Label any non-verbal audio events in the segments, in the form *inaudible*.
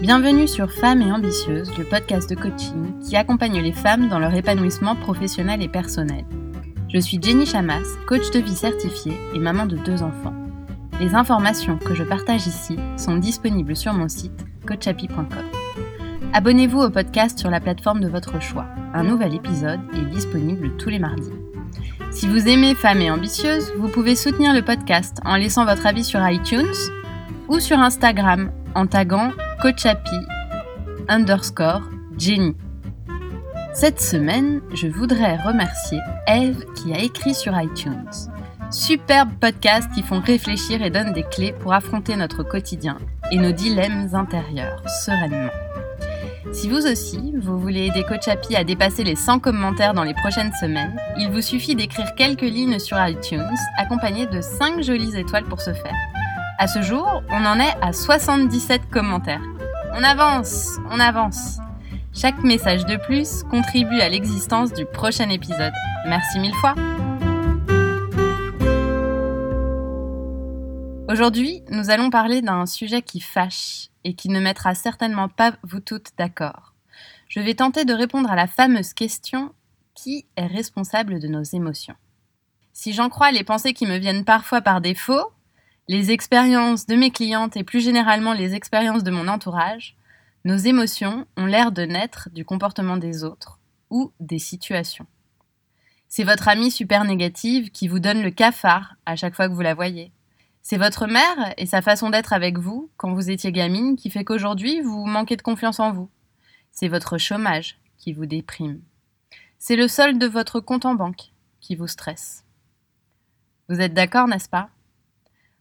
Bienvenue sur Femmes et Ambitieuses, le podcast de coaching qui accompagne les femmes dans leur épanouissement professionnel et personnel. Je suis Jenny Chamas, coach de vie certifiée et maman de deux enfants. Les informations que je partage ici sont disponibles sur mon site coachapi.com. Abonnez-vous au podcast sur la plateforme de votre choix. Un nouvel épisode est disponible tous les mardis. Si vous aimez Femmes et Ambitieuses, vous pouvez soutenir le podcast en laissant votre avis sur iTunes ou sur Instagram en taguant coachapi underscore Jenny. Cette semaine, je voudrais remercier Eve qui a écrit sur iTunes. Superbe podcast qui font réfléchir et donnent des clés pour affronter notre quotidien et nos dilemmes intérieurs sereinement. Si vous aussi, vous voulez aider Coachapi à dépasser les 100 commentaires dans les prochaines semaines, il vous suffit d'écrire quelques lignes sur iTunes, accompagnées de 5 jolies étoiles pour ce faire. À ce jour, on en est à 77 commentaires. On avance, on avance. Chaque message de plus contribue à l'existence du prochain épisode. Merci mille fois. Aujourd'hui, nous allons parler d'un sujet qui fâche et qui ne mettra certainement pas vous toutes d'accord. Je vais tenter de répondre à la fameuse question qui est responsable de nos émotions? Si j'en crois les pensées qui me viennent parfois par défaut, les expériences de mes clientes et plus généralement les expériences de mon entourage, nos émotions ont l'air de naître du comportement des autres ou des situations. C'est votre amie super négative qui vous donne le cafard à chaque fois que vous la voyez. C'est votre mère et sa façon d'être avec vous quand vous étiez gamine qui fait qu'aujourd'hui vous manquez de confiance en vous. C'est votre chômage qui vous déprime. C'est le solde de votre compte en banque qui vous stresse. Vous êtes d'accord, n'est-ce pas?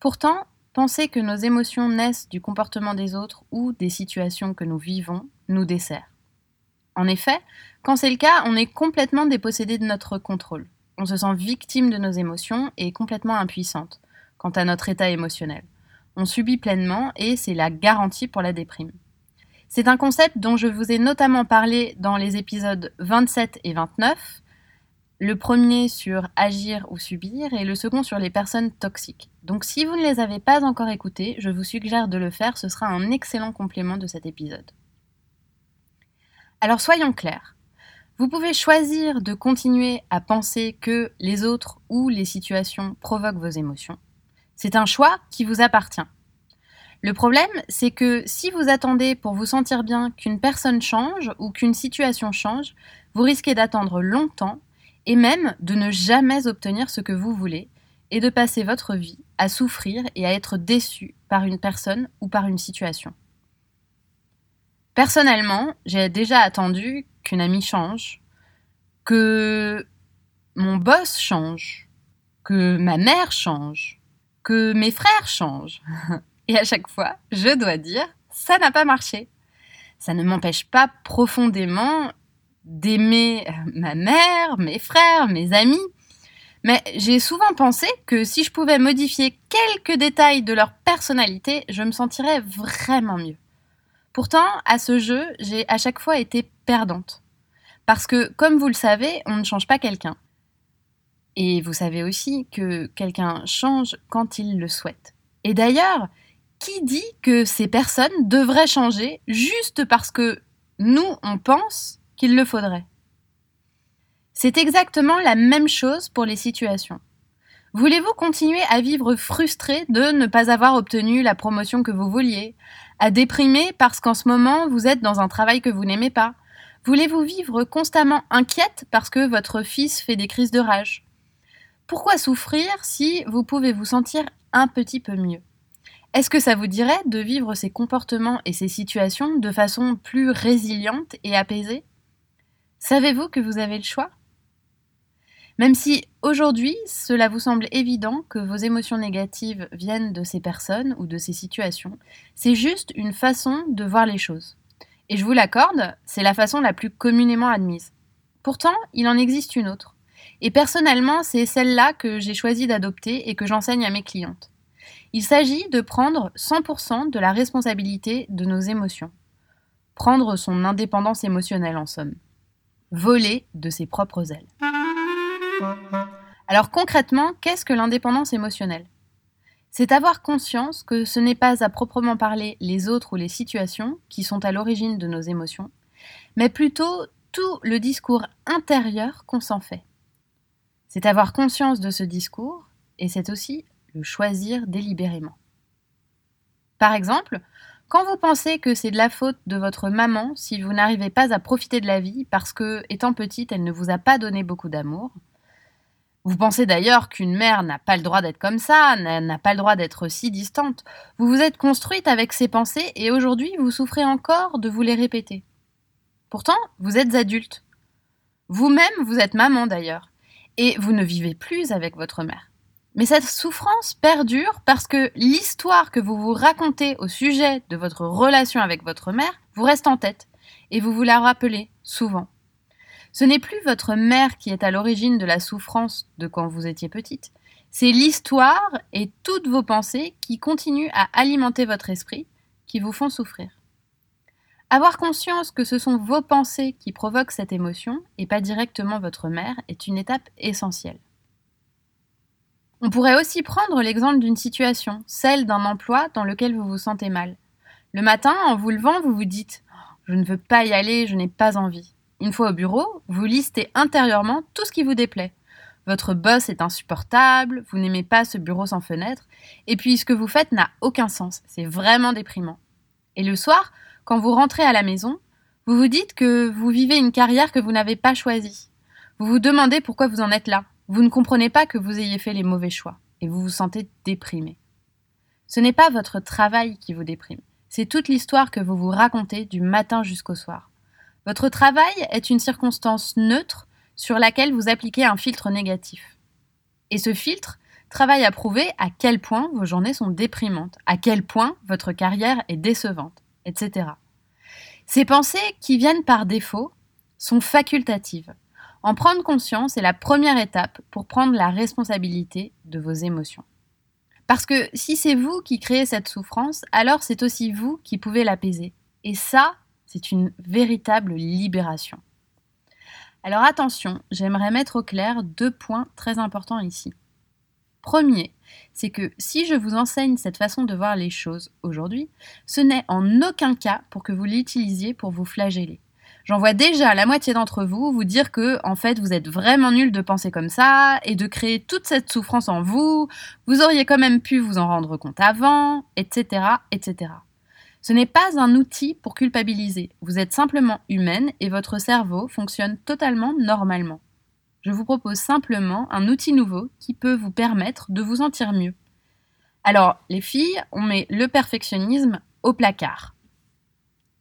Pourtant, penser que nos émotions naissent du comportement des autres ou des situations que nous vivons nous dessert. En effet, quand c'est le cas, on est complètement dépossédé de notre contrôle. On se sent victime de nos émotions et complètement impuissante quant à notre état émotionnel. On subit pleinement et c'est la garantie pour la déprime. C'est un concept dont je vous ai notamment parlé dans les épisodes 27 et 29, le premier sur agir ou subir et le second sur les personnes toxiques. Donc si vous ne les avez pas encore écoutés, je vous suggère de le faire, ce sera un excellent complément de cet épisode. Alors soyons clairs. Vous pouvez choisir de continuer à penser que les autres ou les situations provoquent vos émotions. C'est un choix qui vous appartient. Le problème, c'est que si vous attendez pour vous sentir bien qu'une personne change ou qu'une situation change, vous risquez d'attendre longtemps et même de ne jamais obtenir ce que vous voulez, et de passer votre vie à souffrir et à être déçu par une personne ou par une situation. Personnellement, j'ai déjà attendu qu'une amie change, que mon boss change, que ma mère change, que mes frères changent. *laughs* Et à chaque fois, je dois dire, ça n'a pas marché. Ça ne m'empêche pas profondément d'aimer euh, ma mère, mes frères, mes amis. Mais j'ai souvent pensé que si je pouvais modifier quelques détails de leur personnalité, je me sentirais vraiment mieux. Pourtant, à ce jeu, j'ai à chaque fois été perdante. Parce que, comme vous le savez, on ne change pas quelqu'un. Et vous savez aussi que quelqu'un change quand il le souhaite. Et d'ailleurs, qui dit que ces personnes devraient changer juste parce que nous, on pense qu'il le faudrait. C'est exactement la même chose pour les situations. Voulez-vous continuer à vivre frustré de ne pas avoir obtenu la promotion que vous vouliez, à déprimer parce qu'en ce moment vous êtes dans un travail que vous n'aimez pas? Voulez-vous vivre constamment inquiète parce que votre fils fait des crises de rage? Pourquoi souffrir si vous pouvez vous sentir un petit peu mieux? Est-ce que ça vous dirait de vivre ces comportements et ces situations de façon plus résiliente et apaisée? Savez-vous que vous avez le choix? Même si aujourd'hui cela vous semble évident que vos émotions négatives viennent de ces personnes ou de ces situations, c'est juste une façon de voir les choses. Et je vous l'accorde, c'est la façon la plus communément admise. Pourtant, il en existe une autre. Et personnellement, c'est celle-là que j'ai choisi d'adopter et que j'enseigne à mes clientes. Il s'agit de prendre 100% de la responsabilité de nos émotions. Prendre son indépendance émotionnelle en somme voler de ses propres ailes. Alors concrètement, qu'est-ce que l'indépendance émotionnelle? C'est avoir conscience que ce n'est pas à proprement parler les autres ou les situations qui sont à l'origine de nos émotions, mais plutôt tout le discours intérieur qu'on s'en fait. C'est avoir conscience de ce discours et c'est aussi le choisir délibérément. Par exemple, quand vous pensez que c'est de la faute de votre maman si vous n'arrivez pas à profiter de la vie parce que, étant petite, elle ne vous a pas donné beaucoup d'amour, vous pensez d'ailleurs qu'une mère n'a pas le droit d'être comme ça, n'a pas le droit d'être si distante. Vous vous êtes construite avec ces pensées et aujourd'hui vous souffrez encore de vous les répéter. Pourtant, vous êtes adulte. Vous-même, vous êtes maman d'ailleurs. Et vous ne vivez plus avec votre mère. Mais cette souffrance perdure parce que l'histoire que vous vous racontez au sujet de votre relation avec votre mère vous reste en tête et vous vous la rappelez souvent. Ce n'est plus votre mère qui est à l'origine de la souffrance de quand vous étiez petite, c'est l'histoire et toutes vos pensées qui continuent à alimenter votre esprit qui vous font souffrir. Avoir conscience que ce sont vos pensées qui provoquent cette émotion et pas directement votre mère est une étape essentielle. On pourrait aussi prendre l'exemple d'une situation, celle d'un emploi dans lequel vous vous sentez mal. Le matin, en vous levant, vous vous dites Je ne veux pas y aller, je n'ai pas envie. Une fois au bureau, vous listez intérieurement tout ce qui vous déplaît. Votre boss est insupportable, vous n'aimez pas ce bureau sans fenêtre, et puis ce que vous faites n'a aucun sens, c'est vraiment déprimant. Et le soir, quand vous rentrez à la maison, vous vous dites que vous vivez une carrière que vous n'avez pas choisie. Vous vous demandez pourquoi vous en êtes là. Vous ne comprenez pas que vous ayez fait les mauvais choix et vous vous sentez déprimé. Ce n'est pas votre travail qui vous déprime, c'est toute l'histoire que vous vous racontez du matin jusqu'au soir. Votre travail est une circonstance neutre sur laquelle vous appliquez un filtre négatif. Et ce filtre travaille à prouver à quel point vos journées sont déprimantes, à quel point votre carrière est décevante, etc. Ces pensées qui viennent par défaut sont facultatives. En prendre conscience est la première étape pour prendre la responsabilité de vos émotions. Parce que si c'est vous qui créez cette souffrance, alors c'est aussi vous qui pouvez l'apaiser. Et ça, c'est une véritable libération. Alors attention, j'aimerais mettre au clair deux points très importants ici. Premier, c'est que si je vous enseigne cette façon de voir les choses aujourd'hui, ce n'est en aucun cas pour que vous l'utilisiez pour vous flageller. J'en vois déjà la moitié d'entre vous vous dire que, en fait, vous êtes vraiment nul de penser comme ça et de créer toute cette souffrance en vous. Vous auriez quand même pu vous en rendre compte avant, etc., etc. Ce n'est pas un outil pour culpabiliser. Vous êtes simplement humaine et votre cerveau fonctionne totalement normalement. Je vous propose simplement un outil nouveau qui peut vous permettre de vous sentir mieux. Alors, les filles, on met le perfectionnisme au placard.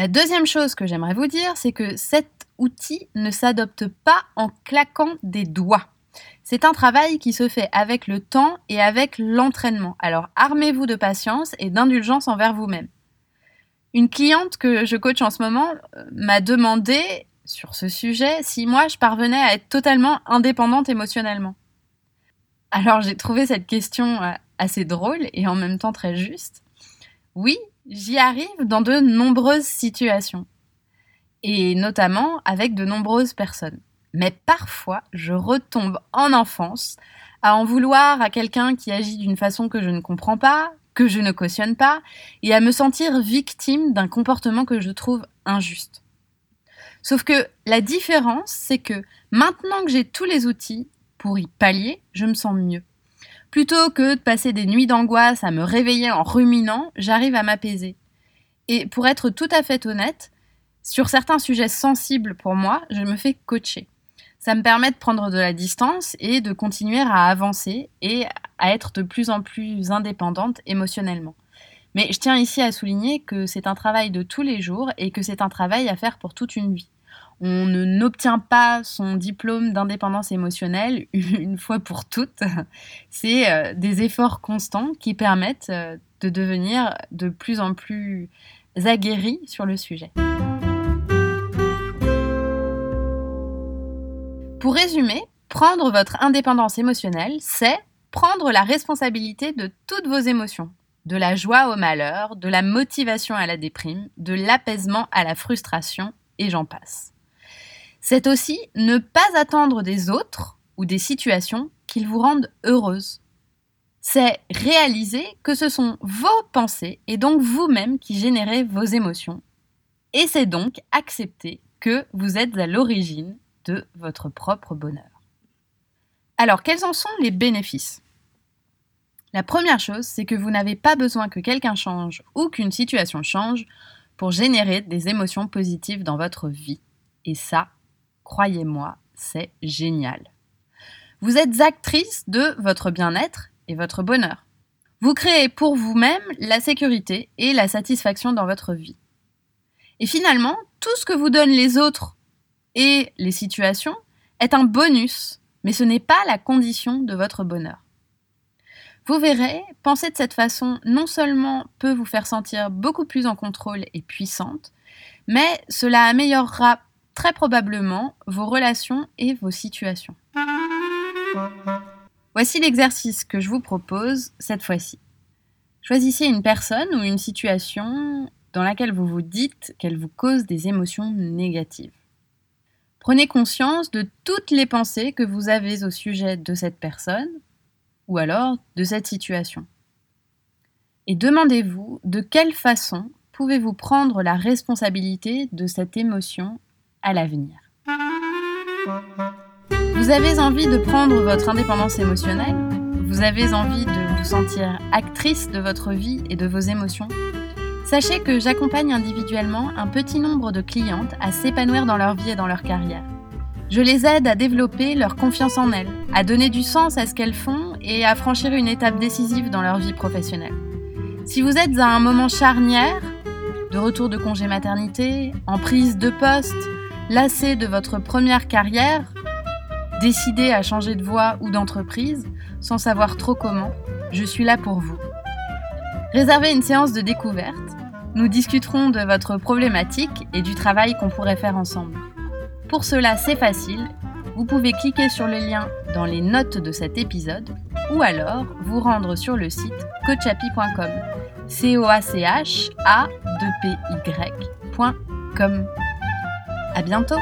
La deuxième chose que j'aimerais vous dire, c'est que cet outil ne s'adopte pas en claquant des doigts. C'est un travail qui se fait avec le temps et avec l'entraînement. Alors armez-vous de patience et d'indulgence envers vous-même. Une cliente que je coach en ce moment euh, m'a demandé sur ce sujet si moi je parvenais à être totalement indépendante émotionnellement. Alors j'ai trouvé cette question euh, assez drôle et en même temps très juste. Oui, J'y arrive dans de nombreuses situations, et notamment avec de nombreuses personnes. Mais parfois, je retombe en enfance à en vouloir à quelqu'un qui agit d'une façon que je ne comprends pas, que je ne cautionne pas, et à me sentir victime d'un comportement que je trouve injuste. Sauf que la différence, c'est que maintenant que j'ai tous les outils pour y pallier, je me sens mieux. Plutôt que de passer des nuits d'angoisse à me réveiller en ruminant, j'arrive à m'apaiser. Et pour être tout à fait honnête, sur certains sujets sensibles pour moi, je me fais coacher. Ça me permet de prendre de la distance et de continuer à avancer et à être de plus en plus indépendante émotionnellement. Mais je tiens ici à souligner que c'est un travail de tous les jours et que c'est un travail à faire pour toute une vie on n'obtient pas son diplôme d'indépendance émotionnelle *laughs* une fois pour toutes. C'est euh, des efforts constants qui permettent euh, de devenir de plus en plus aguerris sur le sujet. Pour résumer, prendre votre indépendance émotionnelle, c'est prendre la responsabilité de toutes vos émotions, de la joie au malheur, de la motivation à la déprime, de l'apaisement à la frustration, et j'en passe. C'est aussi ne pas attendre des autres ou des situations qu'ils vous rendent heureuse. c'est réaliser que ce sont vos pensées et donc vous-même qui générez vos émotions. Et c'est donc accepter que vous êtes à l'origine de votre propre bonheur. Alors, quels en sont les bénéfices? La première chose, c'est que vous n'avez pas besoin que quelqu'un change ou qu'une situation change pour générer des émotions positives dans votre vie. Et ça, croyez-moi, c'est génial. Vous êtes actrice de votre bien-être et votre bonheur. Vous créez pour vous-même la sécurité et la satisfaction dans votre vie. Et finalement, tout ce que vous donnent les autres et les situations est un bonus, mais ce n'est pas la condition de votre bonheur. Vous verrez, penser de cette façon non seulement peut vous faire sentir beaucoup plus en contrôle et puissante, mais cela améliorera très probablement vos relations et vos situations. Voici l'exercice que je vous propose cette fois-ci. Choisissez une personne ou une situation dans laquelle vous vous dites qu'elle vous cause des émotions négatives. Prenez conscience de toutes les pensées que vous avez au sujet de cette personne ou alors de cette situation. Et demandez-vous de quelle façon pouvez-vous prendre la responsabilité de cette émotion à l'avenir. Vous avez envie de prendre votre indépendance émotionnelle? Vous avez envie de vous sentir actrice de votre vie et de vos émotions? Sachez que j'accompagne individuellement un petit nombre de clientes à s'épanouir dans leur vie et dans leur carrière. Je les aide à développer leur confiance en elles, à donner du sens à ce qu'elles font et à franchir une étape décisive dans leur vie professionnelle. Si vous êtes à un moment charnière, de retour de congé maternité, en prise de poste, lassé de votre première carrière, décidé à changer de voie ou d'entreprise, sans savoir trop comment, je suis là pour vous. Réservez une séance de découverte. Nous discuterons de votre problématique et du travail qu'on pourrait faire ensemble. Pour cela, c'est facile. Vous pouvez cliquer sur le lien dans les notes de cet épisode ou alors vous rendre sur le site coachapi.com. C-O-A-C-H-A-P-Y.com. À bientôt.